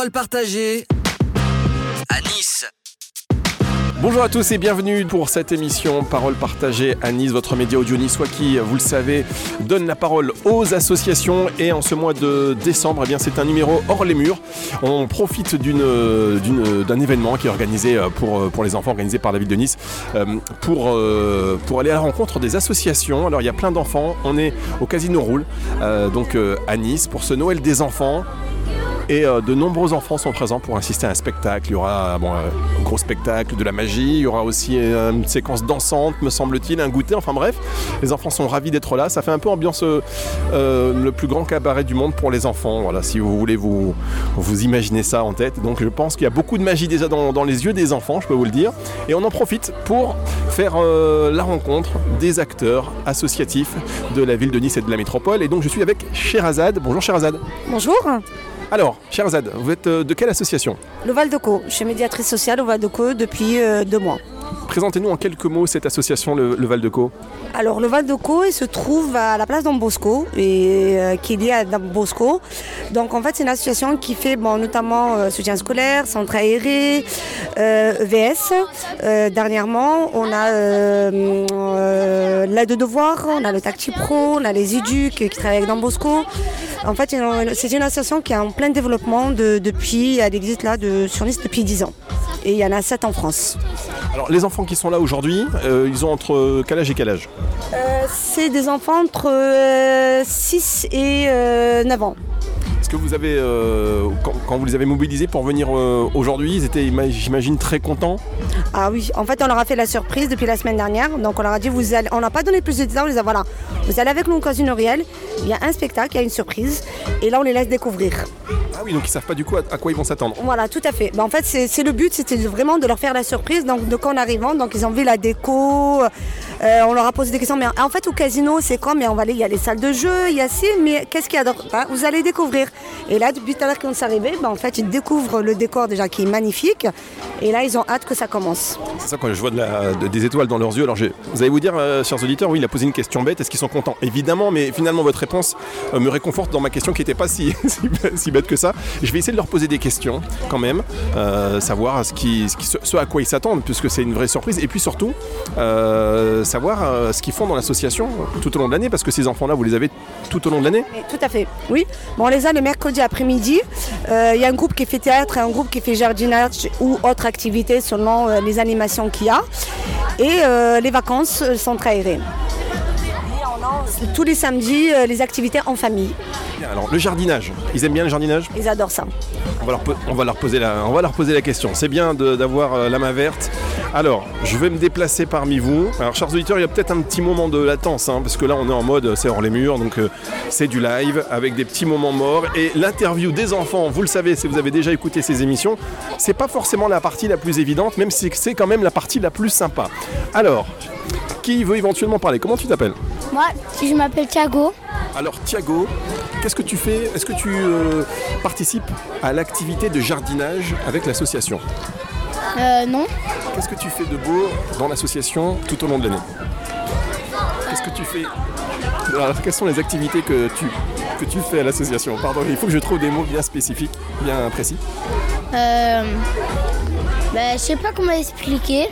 Parole partagée à Nice. Bonjour à tous et bienvenue pour cette émission Parole partagée à Nice, votre média audio niçois qui, vous le savez, donne la parole aux associations. Et en ce mois de décembre, eh bien, c'est un numéro hors les murs. On profite d'un événement qui est organisé pour, pour les enfants, organisé par la ville de Nice, euh, pour, euh, pour aller à la rencontre des associations. Alors il y a plein d'enfants. On est au Casino Roule, euh, donc euh, à Nice, pour ce Noël des enfants. Et euh, de nombreux enfants sont présents pour assister à un spectacle. Il y aura bon, euh, un gros spectacle, de la magie. Il y aura aussi euh, une séquence dansante, me semble-t-il, un goûter. Enfin bref, les enfants sont ravis d'être là. Ça fait un peu ambiance le plus grand cabaret du monde pour les enfants. Voilà, si vous voulez vous, vous imaginer ça en tête. Donc je pense qu'il y a beaucoup de magie déjà dans, les yeux des enfants, je peux vous le dire. Et on en profite pour faire la rencontre des acteurs associatifs de la ville de Nice et de la métropole. Et donc je suis avec Sherazade. Bonjour Sherazade. Bonjour, Alors, Sherazade, vous êtes euh, de quelle association? Le Val de Co. Je suis médiatrice sociale au Val de Co depuis euh, deux mois. Présentez-nous en quelques mots cette association, le, le Val de Co. Alors le Val de Co il se trouve à la place Don Bosco et euh, qui est lié à Don Bosco. Donc en fait c'est une association qui fait bon, notamment euh, soutien scolaire, centre aéré, EVS. Euh, dernièrement on a l'aide de devoir, on a le Tacti Pro, on a les éducs qui travaillent avec Don Bosco. En fait c'est une association qui est en plein développement de- depuis, elle existe là de, sur Nice depuis 10 ans. Et il y en a 7 en France. Alors, les enfants qui sont là aujourd'hui, euh, ils ont entre quel âge et quel âge? Euh, c'est des enfants entre 6 et euh, 9 ans. Est-ce que vous avez, euh, quand, quand vous les avez mobilisés pour venir euh, aujourd'hui, ils étaient, ima- j'imagine, très contents? Ah oui, en fait, on leur a fait la surprise depuis la semaine dernière. Donc, on leur a dit, vous allez... on n'a pas donné plus de détails. On les a, voilà, vous allez avec nous au Casino Riel. Il y a un spectacle, il y a une surprise. Et là, on les laisse découvrir. Ah oui, donc ils savent pas du coup à, quoi ils vont s'attendre. Voilà, tout à fait. Ben, en fait, c'est le but, c'était vraiment de leur faire la surprise. Donc, de quand en arrivant, donc ils ont vu la déco. euh, on leur a posé des questions. Mais en fait, au casino, c'est quoi? Mais on va aller, il y a les salles de jeu, il y a ci, mais qu'est-ce qu'il y a d'autre? Ben, Vous allez découvrir. Et là, depuis tout à l'heure qu'on s'est arrivé, ben, en fait, ils découvrent le décor déjà qui est magnifique. Et là, ils ont hâte que ça commence. C'est ça quand je vois de la- de- des étoiles dans leurs yeux. Alors, vous allez vous dire, euh, chers auditeurs, oui, il a posé une question bête. Est-ce qu'ils sont contents? Évidemment, mais finalement, votre euh, me réconforte dans ma question qui n'était pas si, si, bête que ça. Je vais essayer de leur poser des questions quand même, euh, savoir ce, à quoi ils s'attendent, puisque c'est une vraie surprise. Et puis surtout, euh, savoir ce qu'ils font dans l'association tout au long de l'année, parce que ces enfants-là, vous les avez tout au long de l'année. Tout à fait, oui. Bon, on les a le mercredi après-midi. Il y a un groupe qui fait théâtre et un groupe qui fait jardinage ou autre activité selon les animations qu'il y a. Et les vacances sont très aérées. Tous les samedis, euh, les activités en famille. Alors, le jardinage, ils aiment bien le jardinage? Ils adorent ça. On va leur, po- on va leur poser, la, on va leur poser la question. C'est bien d'avoir euh, la main verte. Alors, je vais me déplacer parmi vous. Alors, chers auditeurs, il y a peut-être un petit moment de latence, hein, parce que là, on est en mode, euh, c'est hors les murs, donc euh, c'est du live avec des petits moments morts. Et l'interview des enfants, vous le savez, si vous avez déjà écouté ces émissions, c'est pas forcément la partie la plus évidente, même si c'est quand même la partie la plus sympa. Alors, qui veut éventuellement parler? Comment tu t'appelles? Moi, je m'appelle Thiago. alors Thiago, qu'est-ce que tu fais? Est-ce que tu euh, participes à l'activité de jardinage avec l'association? Euh, non. Qu'est-ce que tu fais de beau dans l'association tout au long de l'année? Qu'est-ce que tu fais? Alors, quelles sont les activités que tu, que tu fais à l'association? Pardon, il faut que je trouve des mots bien spécifiques, bien précis. Euh, ben, je sais pas comment expliquer.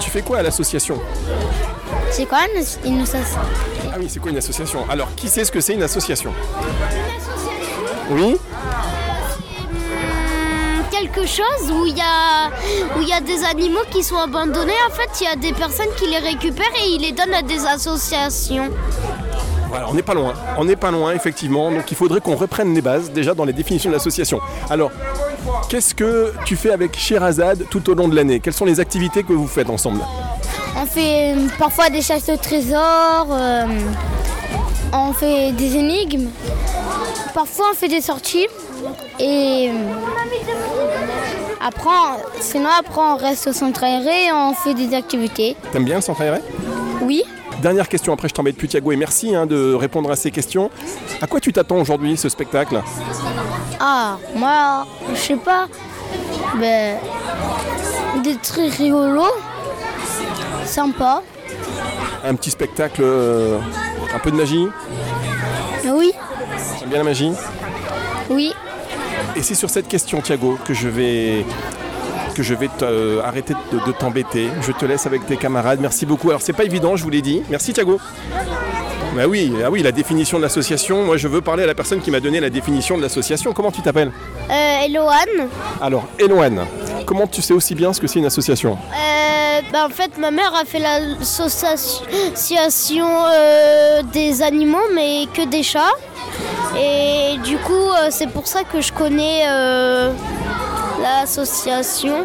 Tu fais quoi à l'association? C'est quoi une, une association Ah oui, c'est quoi une association? Alors, qui sait ce que c'est une association? Oui Quelque chose où il y a où il y a des animaux qui sont abandonnés. En fait, il y a des personnes qui les récupèrent et ils les donnent à des associations. Voilà, on n'est pas loin. On n'est pas loin, effectivement. Donc il faudrait qu'on reprenne les bases déjà dans les définitions de l'association. Alors, qu'est-ce que tu fais avec Sherazade tout au long de l'année? Quelles sont les activités que vous faites ensemble? On fait euh, parfois des chasses au trésor. euh, on fait des énigmes. Parfois, on fait des sorties. Et euh, après, on- sinon après, on reste au centre aéré et on fait des activités. T'aimes bien le centre aéré? Oui. Dernière question, après je t'embête plus Thiago et merci hein, de répondre à ces questions. À quoi tu t'attends aujourd'hui ce spectacle? Ah, moi, je sais pas. Ben, des trucs rigolos, sympa. Un petit spectacle, euh, un peu de magie Oui, J'aime bien la magie oui. Et c'est sur cette question, Thiago, que je vais que je vais euh, arrêter de, de t'embêter. Je te laisse avec tes camarades. Merci beaucoup. Alors c'est pas évident, je vous l'ai dit. Merci Thiago. Bah oui, ah oui, la définition de l'association. Moi, je veux parler à la personne qui m'a donné la définition de l'association. Comment tu t'appelles Euh, Eloane. Alors, Eloane, comment tu sais aussi bien ce que c'est une association? Euh, bah, en fait, ma mère a fait l'association euh, des animaux, mais que des chats. Et du coup, euh, c'est pour ça que je connais euh, l'association.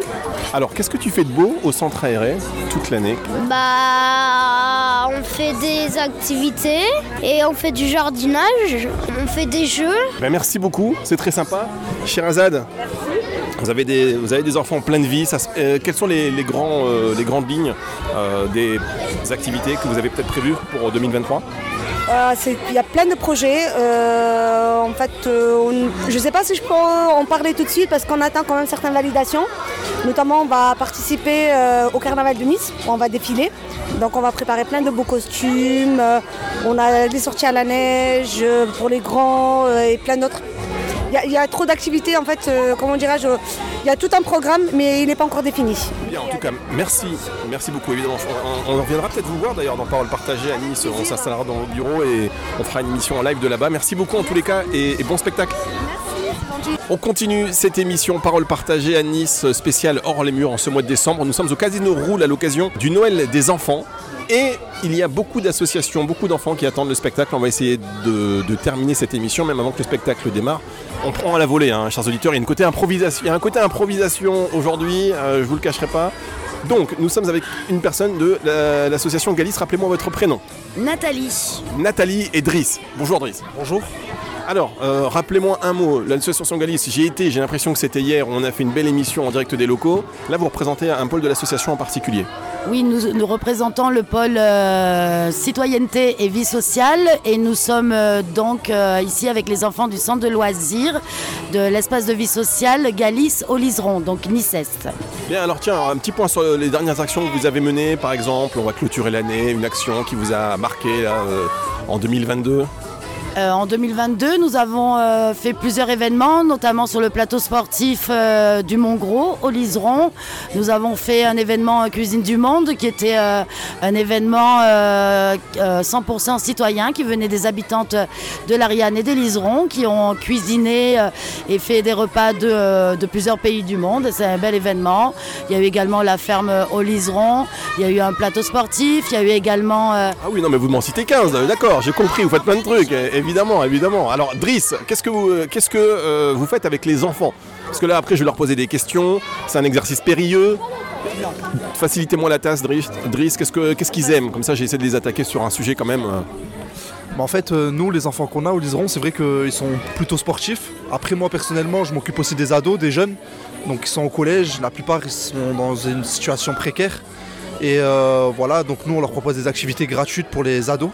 Alors, qu'est-ce que tu fais de beau au centre aéré toute l'année? Bah, on fait des activités et on fait du jardinage, on fait des jeux. Ben, Merci beaucoup, c'est très sympa. Sherazade, vous avez, des, enfants plein de vie. Euh, quelles sont les, euh, grandes lignes euh, des activités que vous avez peut-être prévues pour 2023 Euh, c'est- Il y a plein de projets. En fait, je ne sais pas si je peux en parler tout de suite parce qu'on attend quand même certaines validations. Notamment, on va participer au carnaval de Nice. où On va défiler. Donc, on va préparer plein de beaux costumes. On a des sorties à la neige pour les grands et plein d'autres. Il y a- il y, a trop d'activités, en fait, euh, comment dirais-je Il y a tout un programme, mais il n'est pas encore défini. Bien, en tout cas, merci. Merci beaucoup, évidemment. On, on reviendra peut-être vous voir d'ailleurs dans Parole Partagée à Nice. On s'installera dans vos bureaux et on fera une émission en live de là-bas. Merci beaucoup en tous les cas et, et bon spectacle. On continue cette émission Parole partagée à Nice, spéciale hors les murs en ce mois de décembre. Nous sommes au Casino Roule à l'occasion du Noël des enfants. Et il y a beaucoup d'associations, beaucoup d'enfants qui attendent le spectacle. On va essayer de, de terminer cette émission, même avant que le spectacle démarre. On prend à la volée, hein, chers auditeurs. Il y a, une côté improvisation, il y a un côté improvisation aujourd'hui, euh, je vous le cacherai pas. Donc, nous sommes avec une personne de la- l'association Galice. Rappelez-moi votre prénom. Nathalie. Nathalie et Driss. Bonjour Driss. Bonjour. Alors, euh, rappelez-moi un mot. L'association Galice, j'y ai été, j'ai l'impression que c'était hier, on a fait une belle émission en direct des locaux. Là, vous représentez un pôle de l'association en particulier. Oui, nous, nous représentons le pôle euh, citoyenneté et vie sociale et nous sommes euh, donc ici avec les enfants du centre de loisirs de l'espace de vie sociale Galice au Liseron, donc Nice-Est. Bien, alors tiens, un petit point sur les dernières actions que vous avez menées, par exemple. On va clôturer l'année, une action qui vous a marqué là, en 2022. Euh, en 2022, nous avons euh, fait plusieurs événements, notamment sur le plateau sportif euh, du Mont-Gros, au Liseron. Nous avons fait un événement Cuisine du Monde, qui était un événement euh, euh, 100% citoyen, qui venait des habitantes de l'Ariane et des Liserons, qui ont cuisiné et fait des repas de, plusieurs pays du monde. C'est un bel événement. Il y a eu également la ferme au Liseron, il y a eu un plateau sportif, il y a eu également... Ah oui, non, mais vous m'en citez 15, euh, d'accord, j'ai compris, vous faites plein de trucs, euh, évidemment, évidemment. Alors, Driss, qu'est-ce que vous, euh, euh, vous faites avec les enfants? Parce que là, après, je vais leur poser des questions, c'est un exercice périlleux. Facilitez-moi la tasse, Driss. Driss, qu'est-ce que- qu'est-ce qu'ils aiment? Comme ça, j'ai essayé de les attaquer sur un sujet quand même. euh, Bah, en fait, nous, les enfants qu'on a au Liseron, c'est vrai qu'ils sont plutôt sportifs. Après, moi, personnellement, je m'occupe aussi des ados, des jeunes. Donc, ils sont au collège. La plupart, ils sont dans une situation précaire. Et voilà, donc nous, on leur propose des activités gratuites pour les ados.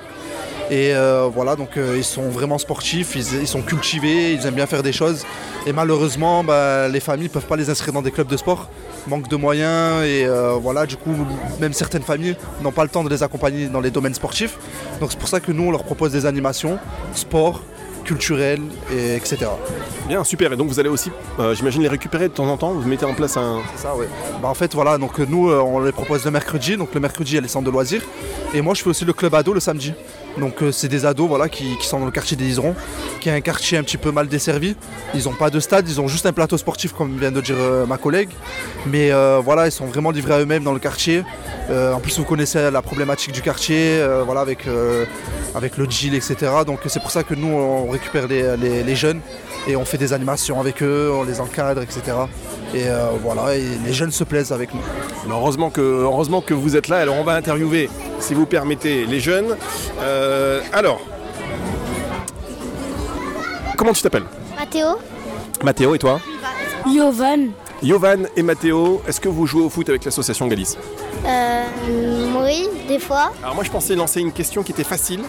Et euh, voilà, donc euh, ils sont vraiment sportifs, ils, ils sont cultivés, ils aiment bien faire des choses. Et malheureusement, bah, les familles ne peuvent pas les inscrire dans des clubs de sport, manque de moyens. Et euh, voilà, du coup, même certaines familles n'ont pas le temps de les accompagner dans les domaines sportifs. Donc c'est pour ça que nous, on leur propose des animations, sport, culturel, et etc. Bien, super. Et donc, vous allez aussi, euh, j'imagine, les récupérer de temps en temps Vous mettez en place un. C'est ça, ouais. Bah, en fait, voilà, donc nous, euh, on les propose le mercredi. Donc le mercredi, il y a les centres de loisirs. Et moi, je fais aussi le club ado le samedi. Donc euh, c'est des ados voilà, qui, sont dans le quartier des Iserons, qui est un quartier un petit peu mal desservi. Ils n'ont pas de stade, ils ont juste un plateau sportif, comme vient de dire euh, ma collègue. Mais euh, voilà, ils sont vraiment livrés à eux-mêmes dans le quartier. En plus, vous connaissez la problématique du quartier, voilà, avec, le GIL, etc. Donc c'est pour ça que nous, on récupère les, jeunes et on fait des animations avec eux, on les encadre, etc. Et voilà, les jeunes se plaisent avec nous. Heureusement, que, heureusement que vous êtes là. Alors, on va interviewer, si vous permettez, les jeunes. Euh, alors, comment tu t'appelles? Mathéo Mathéo et toi? Yovan. Yovan et Mathéo, est-ce que vous jouez au foot avec l'association Galice? Euh, oui, des fois. Alors moi je pensais lancer une question qui était facile.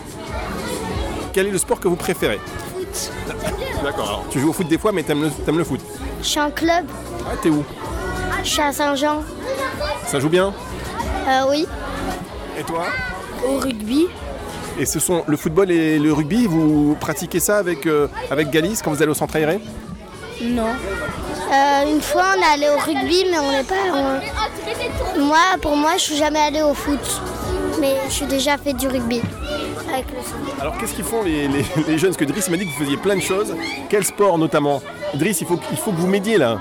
Quel est le sport que vous préférez? Foot. D'accord, alors tu joues au foot des fois mais t'aimes le, t'aimes le foot. Je suis en club. Ah t'es où? Je suis à Saint-Jean. Ça joue bien? Euh, oui. Et toi Au rugby. Et ce sont le football et le rugby, vous pratiquez ça avec, euh, avec Galice quand vous allez au centre aéré? Non. Euh, une fois, on est allé au rugby, mais on n'est pas. on- Moi, pour moi, je suis jamais allé au foot. Mais je suis déjà fait du rugby. Avec le sang. Alors qu'est-ce qu'ils font les, les- les jeunes? Parce que Driss m'a dit que vous faisiez plein de choses. Quel sport notamment? Driss, il faut, il faut que vous m'aidiez là.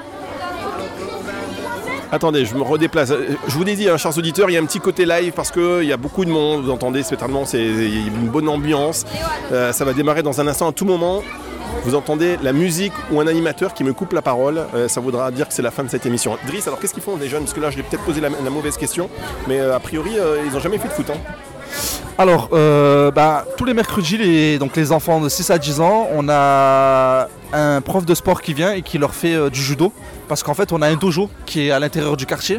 Attendez, je me redéplace. Euh, Je vous l'ai dit, hein, chers auditeurs, il y a un petit côté live parce qu'il y a beaucoup de monde. Vous entendez, certainement, c'est une bonne ambiance. Euh, ça va démarrer dans un instant, à tout moment. Vous entendez la musique ou un animateur qui me coupe la parole. Euh, ça voudra dire que c'est la fin de cette émission. Driss, alors qu'est-ce qu'ils font les jeunes? Parce que là, je l'ai peut-être posé la, mauvaise question. Mais a priori, ils n'ont jamais fait de foot. hein. Alors, euh, bah, tous les mercredis, les, donc les enfants de 6 à 10 ans, on a un prof de sport qui vient et qui leur fait euh, du judo. Parce qu'en fait, on a un dojo qui est à l'intérieur du quartier.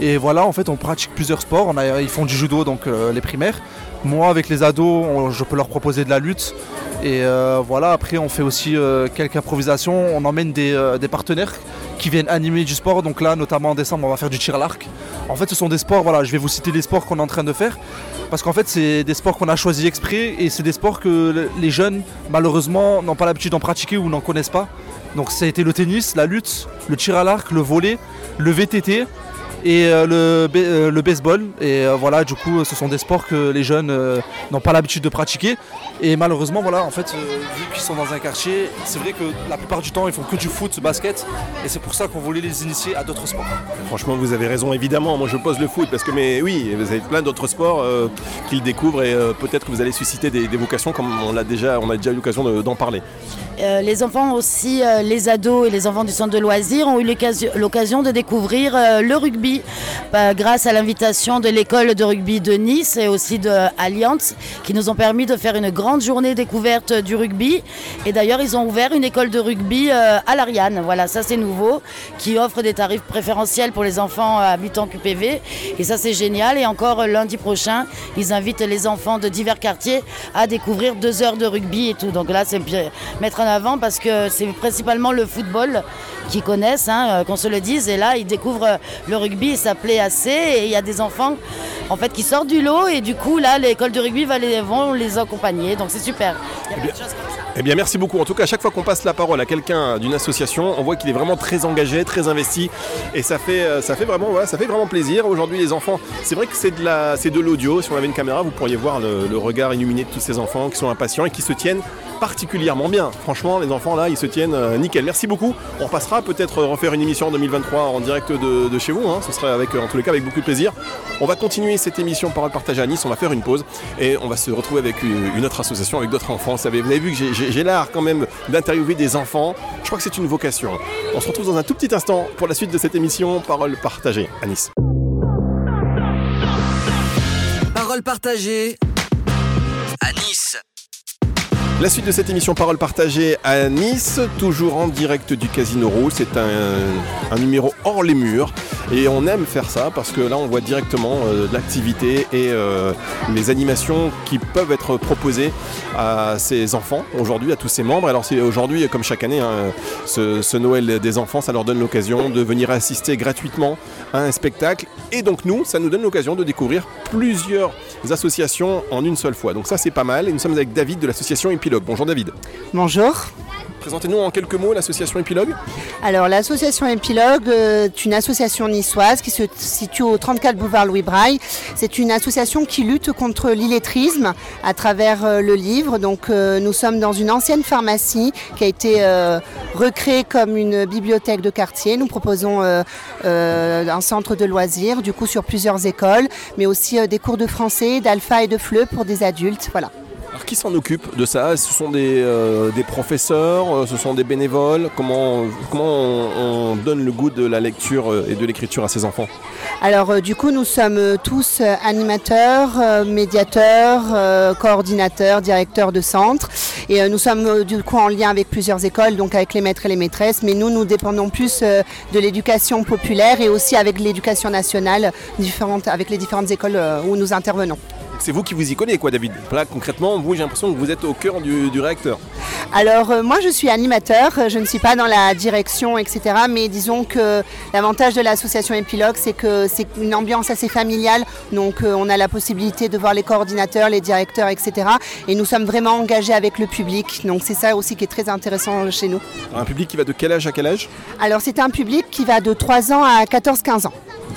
Et voilà, en fait, on pratique plusieurs sports. Ils font du judo, donc euh, les primaires. Moi, avec les ados, je peux leur proposer de la lutte. Et voilà, après, on fait aussi quelques improvisations. On emmène des partenaires qui viennent animer du sport. Donc là, notamment en décembre, on va faire du tir à l'arc. En fait, ce sont des sports, voilà, je vais vous citer les sports qu'on est en train de faire. Parce qu'en fait, c'est des sports qu'on a choisis exprès et c'est des sports que le- les jeunes, malheureusement, n'ont pas l'habitude d'en pratiquer ou n'en connaissent pas. Donc ça a été le tennis, la lutte, le tir à l'arc, le volley, le VTT et euh, le, ba- euh, le baseball. Et euh, voilà, du coup, ce sont des sports que les jeunes euh, n'ont pas l'habitude de pratiquer. Et malheureusement, voilà, en fait, euh, vu qu'ils sont dans un quartier, c'est vrai que la plupart du temps, ils font que du foot, du basket. Et c'est pour ça qu'on voulait les initier à d'autres sports. Franchement, vous avez raison, évidemment. Moi, je pose le foot parce que, mais oui, vous avez plein d'autres sports euh, qu'ils découvrent et euh, peut-être que vous allez susciter des, des vocations comme on l'a déjà, on a déjà eu l'occasion de- d'en parler. Euh, les enfants aussi, euh, les ados et les enfants du centre de loisirs ont eu l'occasion- l'occasion de découvrir euh, le rugby bah, grâce à l'invitation de l'école de rugby de Nice et aussi de qui nous ont permis de faire une grande journée découverte du rugby. Et d'ailleurs, ils ont ouvert une école de rugby euh, à l'Ariane. Voilà, ça c'est nouveau, qui offre des tarifs préférentiels pour les enfants euh, habitant QPV. Et ça c'est génial. Et encore euh, lundi prochain, ils invitent les enfants de divers quartiers à découvrir deux heures de rugby et tout. Donc là, c'est mettre en avant parce que c'est principalement le football qu'ils connaissent, hein, euh, qu'on se le dise. Et là, ils découvrent euh, le rugby ça plaît assez. Et il y a des enfants en fait qui sortent du lot et du coup, là, l'école de rugby va les, vont les accompagner. Donc c'est super. Il y a plein de choses comme ça. Eh bien, merci beaucoup. En tout cas, à chaque fois qu'on passe la parole à quelqu'un d'une association, on voit qu'il est vraiment très engagé, très investi, et ça fait, euh, ça fait vraiment, voilà, ça fait vraiment plaisir. Aujourd'hui, les enfants, c'est vrai que c'est de la, l'audio. Si on avait une caméra, vous pourriez voir le, regard illuminé de tous ces enfants qui sont impatients et qui se tiennent particulièrement bien. Franchement, les enfants là, ils se tiennent euh, nickel. Merci beaucoup. On repassera peut-être refaire une émission en 2023 en direct de, chez vous. hein. Ce serait avec, euh, en tous les cas, avec beaucoup de plaisir. On va continuer cette émission Parole partagée à Nice. On va faire une pause et on va se retrouver avec une autre association, avec d'autres enfants. Vous avez vu que j'ai- j'ai l'art quand même d'interviewer des enfants. Je crois que c'est une vocation. On se retrouve dans un tout petit instant pour la suite de cette émission Parole partagée à Nice. Parole partagée. La suite de cette émission Parole partagée à Nice, toujours en direct du Casino Roux. C'est un, numéro hors les murs. Et on aime faire ça parce que là, on voit directement euh, l'activité et euh, les animations qui peuvent être proposées à ces enfants aujourd'hui, à tous ces membres. Alors, c'est aujourd'hui, comme chaque année, hein, ce, Noël des enfants, ça leur donne l'occasion de venir assister gratuitement à un spectacle. Et donc, nous, ça nous donne l'occasion de découvrir plusieurs associations en une seule fois. Donc, ça, c'est pas mal. Et nous sommes avec David de l'association Épilogue. Bonjour, David. Bonjour. Présentez-nous en quelques mots l'association Épilogue. Alors l'association Épilogue euh, est une association niçoise qui se situe au 34 boulevard Louis Braille. C'est une association qui lutte contre l'illettrisme à travers euh, le livre. Donc euh, nous sommes dans une ancienne pharmacie qui a été euh, recréée comme une bibliothèque de quartier. Nous proposons euh, euh, un centre de loisirs du coup sur plusieurs écoles, mais aussi euh, des cours de français, d'alpha et de fleu pour des adultes. Voilà. Alors, qui s'en occupe de ça? Ce sont des, euh, professeurs euh, Ce sont des bénévoles? Comment, comment on, on donne le goût de la lecture euh, et de l'écriture à ces enfants? Alors du coup, nous sommes tous animateurs, médiateurs, coordinateurs, directeurs de centre. Et nous sommes du coup en lien avec plusieurs écoles, donc avec les maîtres et les maîtresses. Mais nous, nous dépendons plus de l'éducation populaire et aussi avec l'éducation nationale, différentes, avec les différentes écoles où nous intervenons. C'est vous qui vous y connaissez, quoi, David. Là, concrètement, vous, j'ai l'impression que vous êtes au cœur du, du réacteur. Alors euh, moi je suis animateur, euh, je ne suis pas dans la direction etc. Mais disons que l'avantage de l'association Epilogue c'est que c'est une ambiance assez familiale. Donc euh, on a la possibilité de voir les coordinateurs, les directeurs etc. Et nous sommes vraiment engagés avec le public. Donc c'est ça aussi qui est très intéressant chez nous. Un public qui va de quel âge à quel âge? Alors c'est un public qui va de 3 ans à 14-15 ans.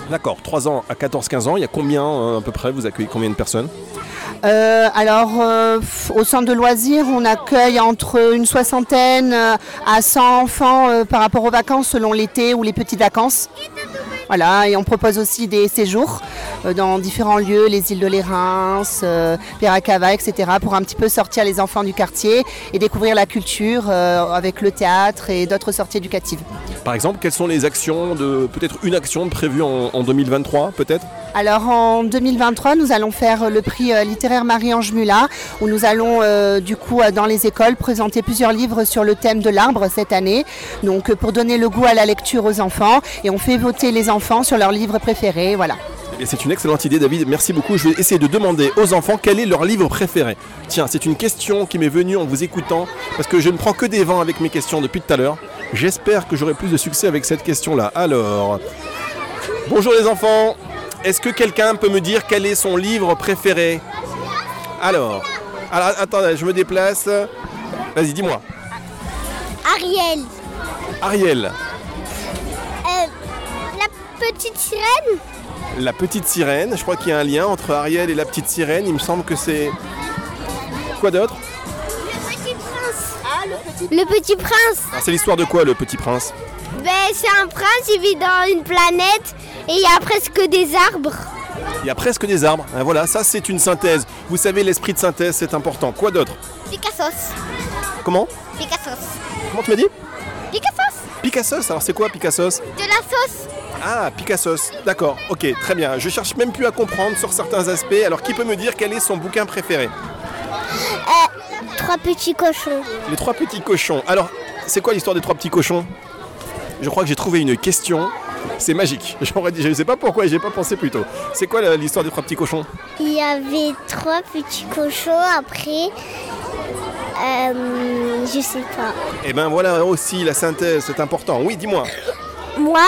D'accord, 3 ans à 14-15 ans, il y a combien à peu près? Vous accueillez combien de personnes? Euh, alors, euh, au centre de loisirs, on accueille entre une soixantaine à 100 enfants euh, par rapport aux vacances, selon l'été ou les petites vacances. Voilà, et on propose aussi des séjours euh, dans différents lieux, les îles de l'Érins, euh, Piracava, etc., pour un petit peu sortir les enfants du quartier et découvrir la culture euh, avec le théâtre et d'autres sorties éducatives. Par exemple, quelles sont les actions de. Peut-être une action prévue en, en 2023, peut-être? Alors en 2023, nous allons faire le prix littéraire Marie-Ange Mulat, où nous allons euh, du coup dans les écoles présenter plusieurs livres sur le thème de l'arbre cette année, donc pour donner le goût à la lecture aux enfants, et on fait voter les enfants sur leurs livres préférés, voilà. C'est une excellente idée, David. Merci beaucoup. Je vais essayer de demander aux enfants quel est leur livre préféré. Tiens, c'est une question qui m'est venue en vous écoutant, parce que je ne prends que des vents avec mes questions depuis tout à l'heure. J'espère que j'aurai plus de succès avec cette question-là. Alors, bonjour les enfants. Est-ce que quelqu'un peut me dire quel est son livre préféré? Alors, alors, attendez, je me déplace. Vas-y, dis-moi. Ariel, Ariel, petite sirène la petite sirène. Je crois qu'il y a un lien entre Ariel et la petite sirène. Il me semble que c'est. Quoi d'autre? Le petit prince Alors, C'est l'histoire de quoi, le petit prince? Ben c'est un prince, il vit dans une planète et il y a presque des arbres. Il y a presque des arbres. Hein, voilà, ça c'est une synthèse. Vous savez, l'esprit de synthèse, c'est important. Quoi d'autre? Picassos. Comment? Picassos. Comment tu m'as dit? Picassos Picassos. Alors c'est quoi Picassos De la sauce. Ah, Picassos. D'accord, ok, très bien. Je cherche même plus à comprendre sur certains aspects. Alors qui peut me dire quel est son bouquin préféré? Trois petits cochons. Les trois petits cochons. Alors, c'est quoi l'histoire des trois petits cochons? Je crois que j'ai trouvé une question. C'est magique. J'aurais dit, je ne sais pas pourquoi, j'ai pas pensé plus tôt. C'est quoi la- l'histoire des trois petits cochons? Il y avait trois petits cochons après. Euh, je sais pas. Eh ben voilà aussi la synthèse, c'est important. Oui, dis-moi. Moi,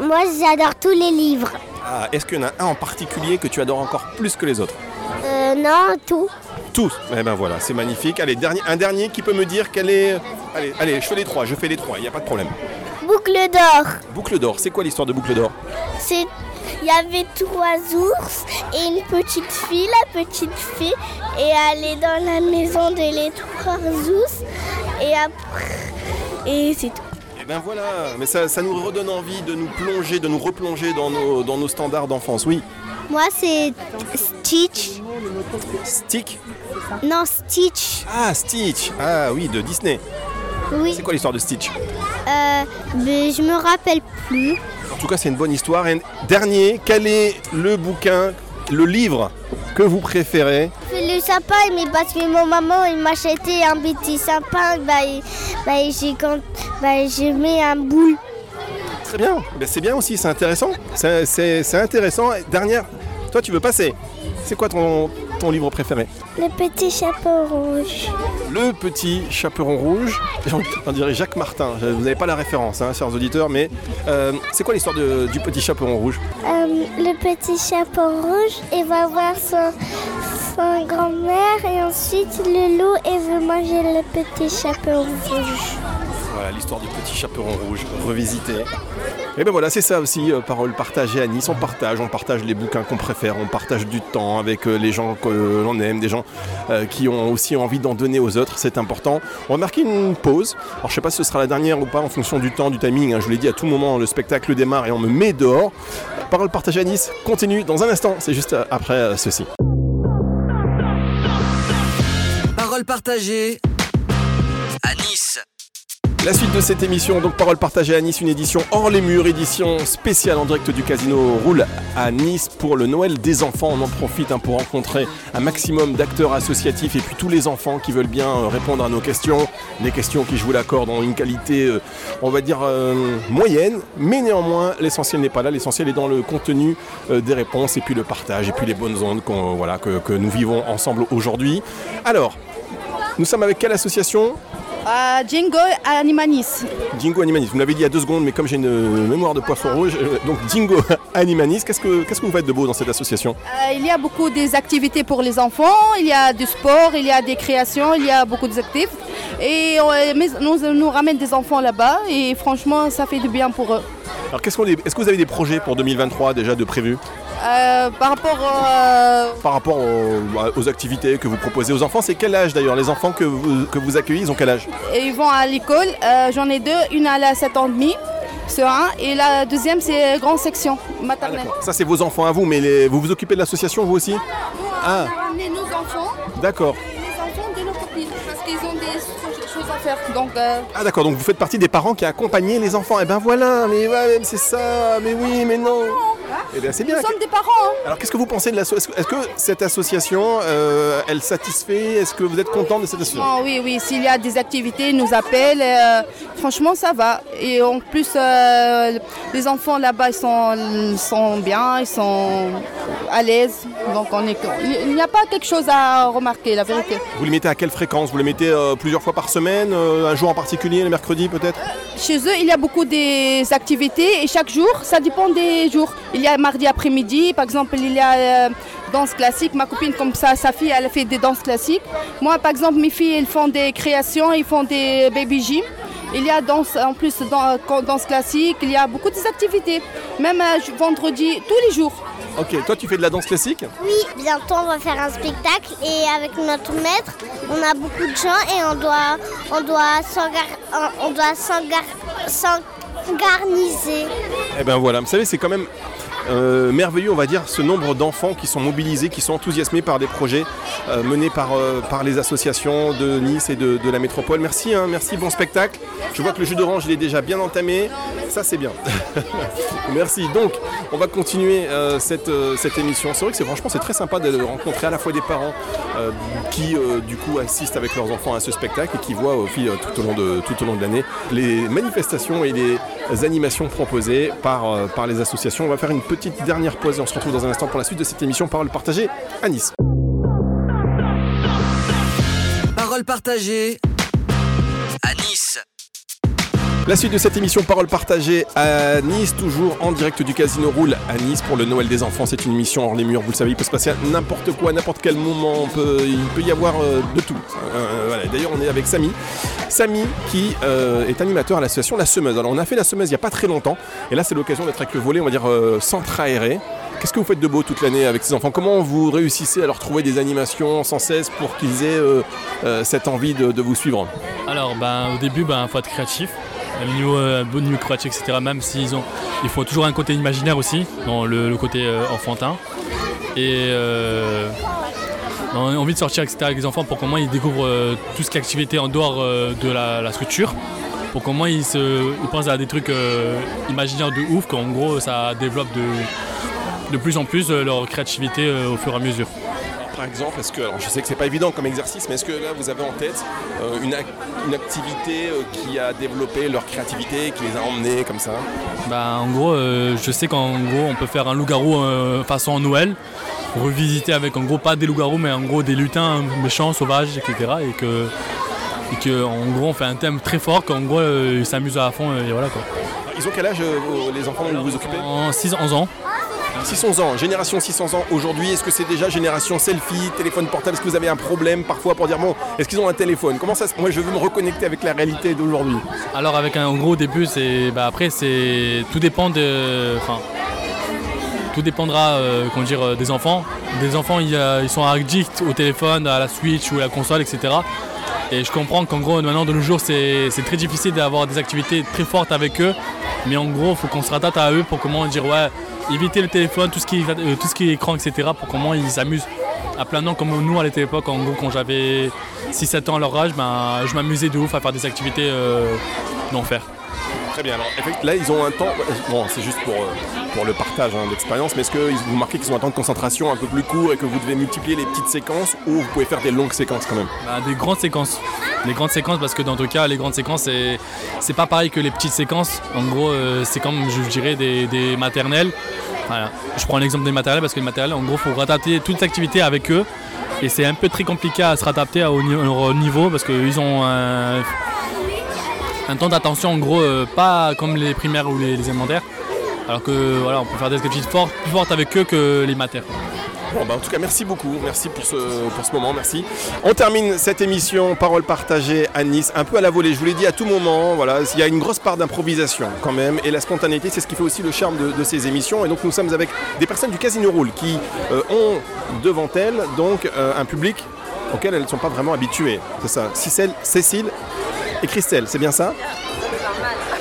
moi j'adore tous les livres. Ah, Est-ce qu'il y en a un en particulier que tu adores encore plus que les autres? Euh, non, tout. Tous. Eh ben voilà, c'est magnifique. Allez, dernier, un dernier qui peut me dire quel est. Allez, allez, je fais les trois, je fais les trois, il n'y a pas de problème. Boucle d'or. Boucle d'or, c'est quoi l'histoire de Boucle d'or? C'est il y avait trois ours et une petite fille. La petite fille et elle est dans la maison de les trois ours et après et c'est tout. Eh ben voilà, mais ça, ça nous redonne envie de nous plonger, de nous replonger dans nos, dans nos standards d'enfance. Oui. Moi c'est Stitch. Stick? Non Stitch. Ah, Stitch Ah oui, de Disney. Oui. C'est quoi l'histoire de Stitch? Euh, mais je me rappelle plus. En tout cas, c'est une bonne histoire. Et dernier, quel est le bouquin, le livre que vous préférez Le sapin, mais parce que mon maman il m'a acheté un petit sapin, bah, bah, j'ai quand bah, j'ai mis un boule. Très bien, Ben, c'est bien aussi, c'est intéressant. C'est- intéressant. Dernière, toi tu veux passer C'est quoi ton, ton livre préféré Le petit chapeau rouge. Le petit chaperon rouge. J'en dirais Jacques Martin. Vous n'avez pas la référence, hein, chers auditeurs, mais euh, c'est quoi l'histoire de- du petit chaperon rouge? Euh, le petit chapeau rouge, il va voir son, son grand-mère et ensuite le loup il veut manger le petit chapeau rouge. Voilà l'histoire du petit chaperon rouge, revisité. Et ben voilà, c'est ça aussi, euh, parole partagée à Nice. On partage, on partage les bouquins qu'on préfère, on partage du temps avec euh, les gens que l'on aime, des gens euh, qui ont aussi envie d'en donner aux autres, c'est important. On va marquer une pause. Alors je sais pas si ce sera la dernière ou pas en fonction du temps, du timing. hein. Je vous l'ai dit, à tout moment, le spectacle démarre et on me met dehors. Parole partagée à Nice continue dans un instant, c'est juste euh, après euh, ceci. Parole partagée à Nice. La suite de cette émission, donc Parole partagée à Nice, une édition hors les murs, édition spéciale en direct du Casino Roule à Nice pour le Noël des enfants. On en profite hein, pour rencontrer un maximum d'acteurs associatifs et puis tous les enfants qui veulent bien euh, répondre à nos questions. Des questions qui, je vous l'accorde, ont une qualité, euh, on va dire, euh, moyenne, mais néanmoins, l'essentiel n'est pas là. L'essentiel est dans le contenu des réponses et puis le partage et puis les bonnes ondes voilà, que nous vivons ensemble aujourd'hui. Alors, nous sommes avec quelle association? À Django Animanis. Dingo Animanis, vous me l'avez dit il y a deux secondes, mais comme j'ai une euh, mémoire de poisson rouge, euh, donc Dingo Animanis, qu'est-ce que, qu'est-ce que vous faites de beau dans cette association? Euh, il y a beaucoup des activités pour les enfants, il y a du sport, il y a des créations, il y a beaucoup d'actifs. Et euh, mais nous, nous ramène des enfants là-bas et franchement ça fait du bien pour eux. Alors qu'est-ce qu'on est, est-ce que vous avez des projets pour 2023 déjà de prévus Euh, par rapport euh, par rapport aux, aux activités que vous proposez aux enfants C'est quel âge d'ailleurs? Les enfants que vous, que vous accueillez, ils ont quel âge? Ils vont à l'école, euh, j'en ai deux, une elle a 7 ans et demi, sur un, et la deuxième c'est grande section maternelle. Ça c'est vos enfants à vous, mais les- vous vous occupez de l'association vous aussi? Ah, On a ramené nos enfants, d'accord. Parce qu'ils ont des choses à faire. Donc euh, Ah d'accord, donc vous faites partie des parents qui accompagnent les enfants. Eh ben voilà, mais ouais, c'est ça, mais oui, mais non. Eh bien c'est bien. nous sommes des parents. hein. Alors qu'est-ce que vous pensez de l'association Est-ce que cette association, euh, elle satisfait? Est-ce que vous êtes content de cette association? Oh, oui, oui, s'il y a des activités, ils nous appellent. euh, franchement, ça va. Et en plus, euh, les enfants là-bas, ils sont, sont bien, ils sont à l'aise. Donc, on est, il n'y a pas quelque chose à remarquer, la vérité. Vous le mettez à quelle fréquence? Vous le mettez plusieurs fois par semaine Un jour en particulier, le mercredi peut-être? Chez eux, il y a beaucoup des activités et chaque jour, ça dépend des jours. Il y a mardi après-midi, par exemple, il y a euh, danse classique. Ma copine, comme ça, sa fille, elle fait des danses classiques. Moi, par exemple, mes filles, elles font des créations, ils font des baby gym. Il y a danse, en plus dans, danse classique, il y a beaucoup d'activités. Même euh, vendredi, tous les jours. Ok, toi tu fais de la danse classique? Oui, bientôt on va faire un spectacle et avec notre maître, on a beaucoup de gens et on doit, on doit s'engar- on doit s'engar- s'organiser. Eh ben voilà, vous savez, c'est quand même euh, merveilleux, on va dire, ce nombre d'enfants qui sont mobilisés, qui sont enthousiasmés par des projets euh, menés par, euh, par les associations de Nice et de, la métropole. Merci, hein, merci, bon spectacle. Je vois que le jus d'orange, il est déjà bien entamé. Ça, c'est bien. merci. Donc, on va continuer cette, émission. C'est vrai que c'est franchement, c'est très sympa de rencontrer à la fois des parents qui, du coup, assistent avec leurs enfants à ce spectacle et qui voient au fil, tout au long de, tout au long de l'année les manifestations et les animations proposées par, par les associations. On va faire une petite dernière pause et on se retrouve dans un instant pour la suite de cette émission Parole partagée à Nice. Parole partagée à Nice. La suite de cette émission Parole partagée à Nice, toujours en direct du Casino Roule à Nice pour le Noël des enfants. C'est une émission hors les murs, vous le savez, il peut se passer n'importe quoi, n'importe quel moment, il peut y avoir euh, de tout. Euh, voilà. D'ailleurs, on est avec Samy. Samy qui euh, est animateur à l'association La Semeuse. Alors, on a fait La Semeuse il n'y a pas très longtemps, et là, c'est l'occasion d'être avec le volet, on va dire, euh, centre aéré. Qu'est-ce que vous faites de beau toute l'année avec ces enfants? Comment vous réussissez à leur trouver des animations sans cesse pour qu'ils aient euh, euh, cette envie de, de vous suivre? Alors, ben, au début, il ben, faut être créatif. Au niveau, euh, niveau créatif, etc. Même s'ils ont, il faut toujours un côté imaginaire aussi, dans le, côté euh, enfantin. Et euh, on a envie de sortir etc., avec les enfants pour qu'au moins ils découvrent euh, tout ce qui est activité en dehors de la, structure. Pour qu'au moins ils, ils pensent à des trucs imaginaires de ouf, qu'en gros ça développe de, de plus en plus leur créativité au fur et à mesure. Par exemple, est-ce que, alors je sais que c'est pas évident comme exercice, mais est-ce que là vous avez en tête euh, une, ac- une activité euh, qui a développé leur créativité, qui les a emmenés comme ça? Bah, en gros, euh, je sais qu'en gros, on peut faire un loup-garou façon Noël, revisiter avec en gros pas des loups-garous, mais en gros des lutins méchants, sauvages, etc. Et que, et que en gros, on fait un thème très fort, qu'en gros, ils s'amusent à fond et voilà quoi. Ils ont quel âge les enfants dont vous vous occupez? En 6-11 ans. 600 ans, génération 600 ans aujourd'hui, est-ce que c'est déjà génération selfie, téléphone portable Est-ce que vous avez un problème parfois pour dire bon, est-ce qu'ils ont un téléphone? Comment ça se... Moi je veux me reconnecter avec la réalité d'aujourd'hui. Alors avec un gros début, c'est bah, après c'est tout dépend de, enfin tout dépendra euh, euh, des enfants. Des enfants ils, ils sont addicts au téléphone, à la Switch ou à la console, etc. Et je comprends qu'en gros maintenant de nos jours c'est c'est très difficile d'avoir des activités très fortes avec eux. Mais en gros il faut qu'on se rattache à eux pour comment dire ouais éviter le téléphone, tout ce qui euh, tout ce qui est écran, etc. pour comment ils s'amusent à plein nom comme nous à l'époque en gros quand j'avais 6-7 ans à leur âge, ben, je m'amusais de ouf à faire des activités euh, d'enfer. Très bien. Alors, là, ils ont un temps. Bon, c'est juste pour, euh, pour le partage hein, d'expérience, mais est-ce que vous remarquez qu'ils ont un temps de concentration un peu plus court et que vous devez multiplier les petites séquences ou vous pouvez faire des longues séquences quand même? Ben, Des grandes séquences. Des grandes séquences parce que dans tout cas, les grandes séquences, c'est pas pareil que les petites séquences. En gros, euh, c'est comme je dirais des, maternelles. Je prends l'exemple des maternelles parce que les maternelles, en gros, faut rattraper toute l'activité avec eux. Et c'est un peu très compliqué à se rattraper au niveau parce qu'ils ont un un temps d'attention en gros euh, pas comme les primaires ou les, élémentaires. Alors que voilà, on peut faire des activités fortes, plus fortes avec eux que les matères. Bon, bah en tout cas, merci beaucoup. Merci pour ce, pour ce moment. Merci. On termine cette émission Parole partagée à Nice, un peu à la volée. Je vous l'ai dit à tout moment. Voilà, il y a une grosse part d'improvisation quand même. Et la spontanéité, c'est ce qui fait aussi le charme de, ces émissions. Et donc, nous sommes avec des personnes du Casino Roule qui euh, ont devant elles donc euh, un public auquel elles ne sont pas vraiment habituées. C'est ça. Cécile, Cécile et Christelle, c'est bien ça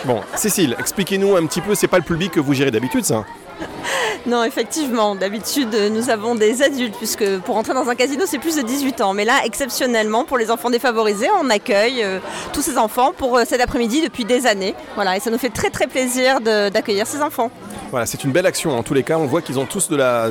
Bon, Cécile, expliquez-nous un petit peu, c'est pas le public que vous gérez d'habitude ça non, effectivement. D'habitude, nous avons des adultes, puisque pour entrer dans un casino, c'est plus de 18 ans. Mais là, exceptionnellement, pour les enfants défavorisés, on accueille euh, tous ces enfants pour euh, cet après-midi depuis des années. Voilà, et ça nous fait très très plaisir d'accueillir ces enfants. Voilà, c'est une belle action en tous les cas. On voit qu'ils ont tous de la,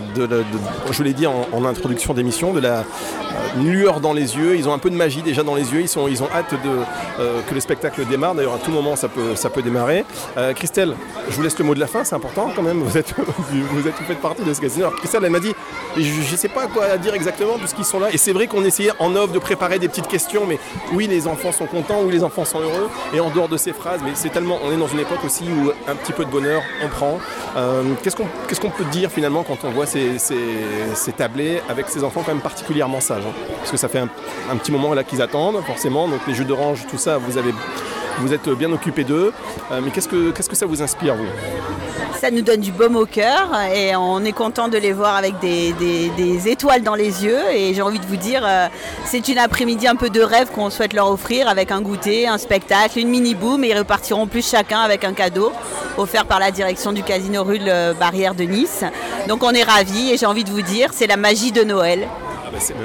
je l'ai dit en, introduction d'émission, de la euh, lueur dans les yeux. Ils ont un peu de magie déjà dans les yeux. Ils, sont, ils ont hâte euh, que le spectacle démarre. D'ailleurs, à tout moment, ça peut, ça peut démarrer. Euh, Christelle, je vous laisse le mot de la fin. C'est important quand même. Vous êtes, vous êtes, faites partie de ce casino. Alors, Christelle, elle m'a dit, je ne sais pas quoi dire exactement puisqu'ils sont là. Et c'est vrai qu'on essayait en off de préparer des petites questions. Mais oui, les enfants sont contents, oui, les enfants sont heureux. Et en dehors de ces phrases, mais c'est tellement, on est dans une époque aussi où un petit peu de bonheur, on prend. Euh, qu'est-ce qu'on peut dire finalement quand on voit ces, tablés avec ces enfants quand même particulièrement sages hein? Parce que ça fait un, petit moment là qu'ils attendent forcément, donc les jeux d'orange, tout ça, vous, avez, vous êtes bien occupés d'eux. Euh, mais qu'est-ce que, ça vous inspire vous? Ça nous donne du baume au cœur et on est content de les voir avec des, étoiles dans les yeux. Et j'ai envie de vous dire, euh, c'est une après-midi un peu de rêve qu'on souhaite leur offrir avec un goûter, un spectacle, une mini-boom et ils repartiront plus chacun avec un cadeau offert par la direction du Casino Rue Barrière de Nice. Donc on est ravis et j'ai envie de vous dire, c'est la magie de Noël.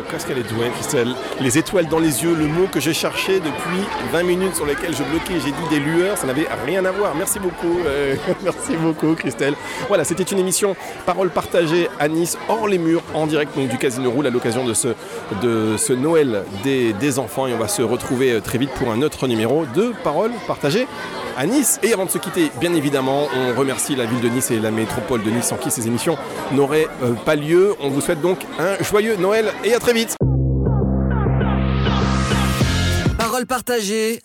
Qu'est-ce qu'elle est douée, Christelle. Les étoiles dans les yeux, le mot que j'ai cherché depuis 20 minutes sur lesquelles je bloquais, j'ai dit des lueurs, ça n'avait rien à voir. Merci beaucoup, euh, merci beaucoup, Christelle. Voilà, c'était une émission Parole partagée à Nice, hors les murs, en direct du Casino Roule, à l'occasion de ce, Noël des, des enfants. Et on va se retrouver euh, très vite pour un autre numéro de Parole partagée à Nice. Et avant de se quitter, bien évidemment, on remercie la ville de Nice et la métropole de Nice sans qui ces émissions n'auraient euh, pas lieu. On vous souhaite donc un joyeux Noël et à très vite. Parole partagée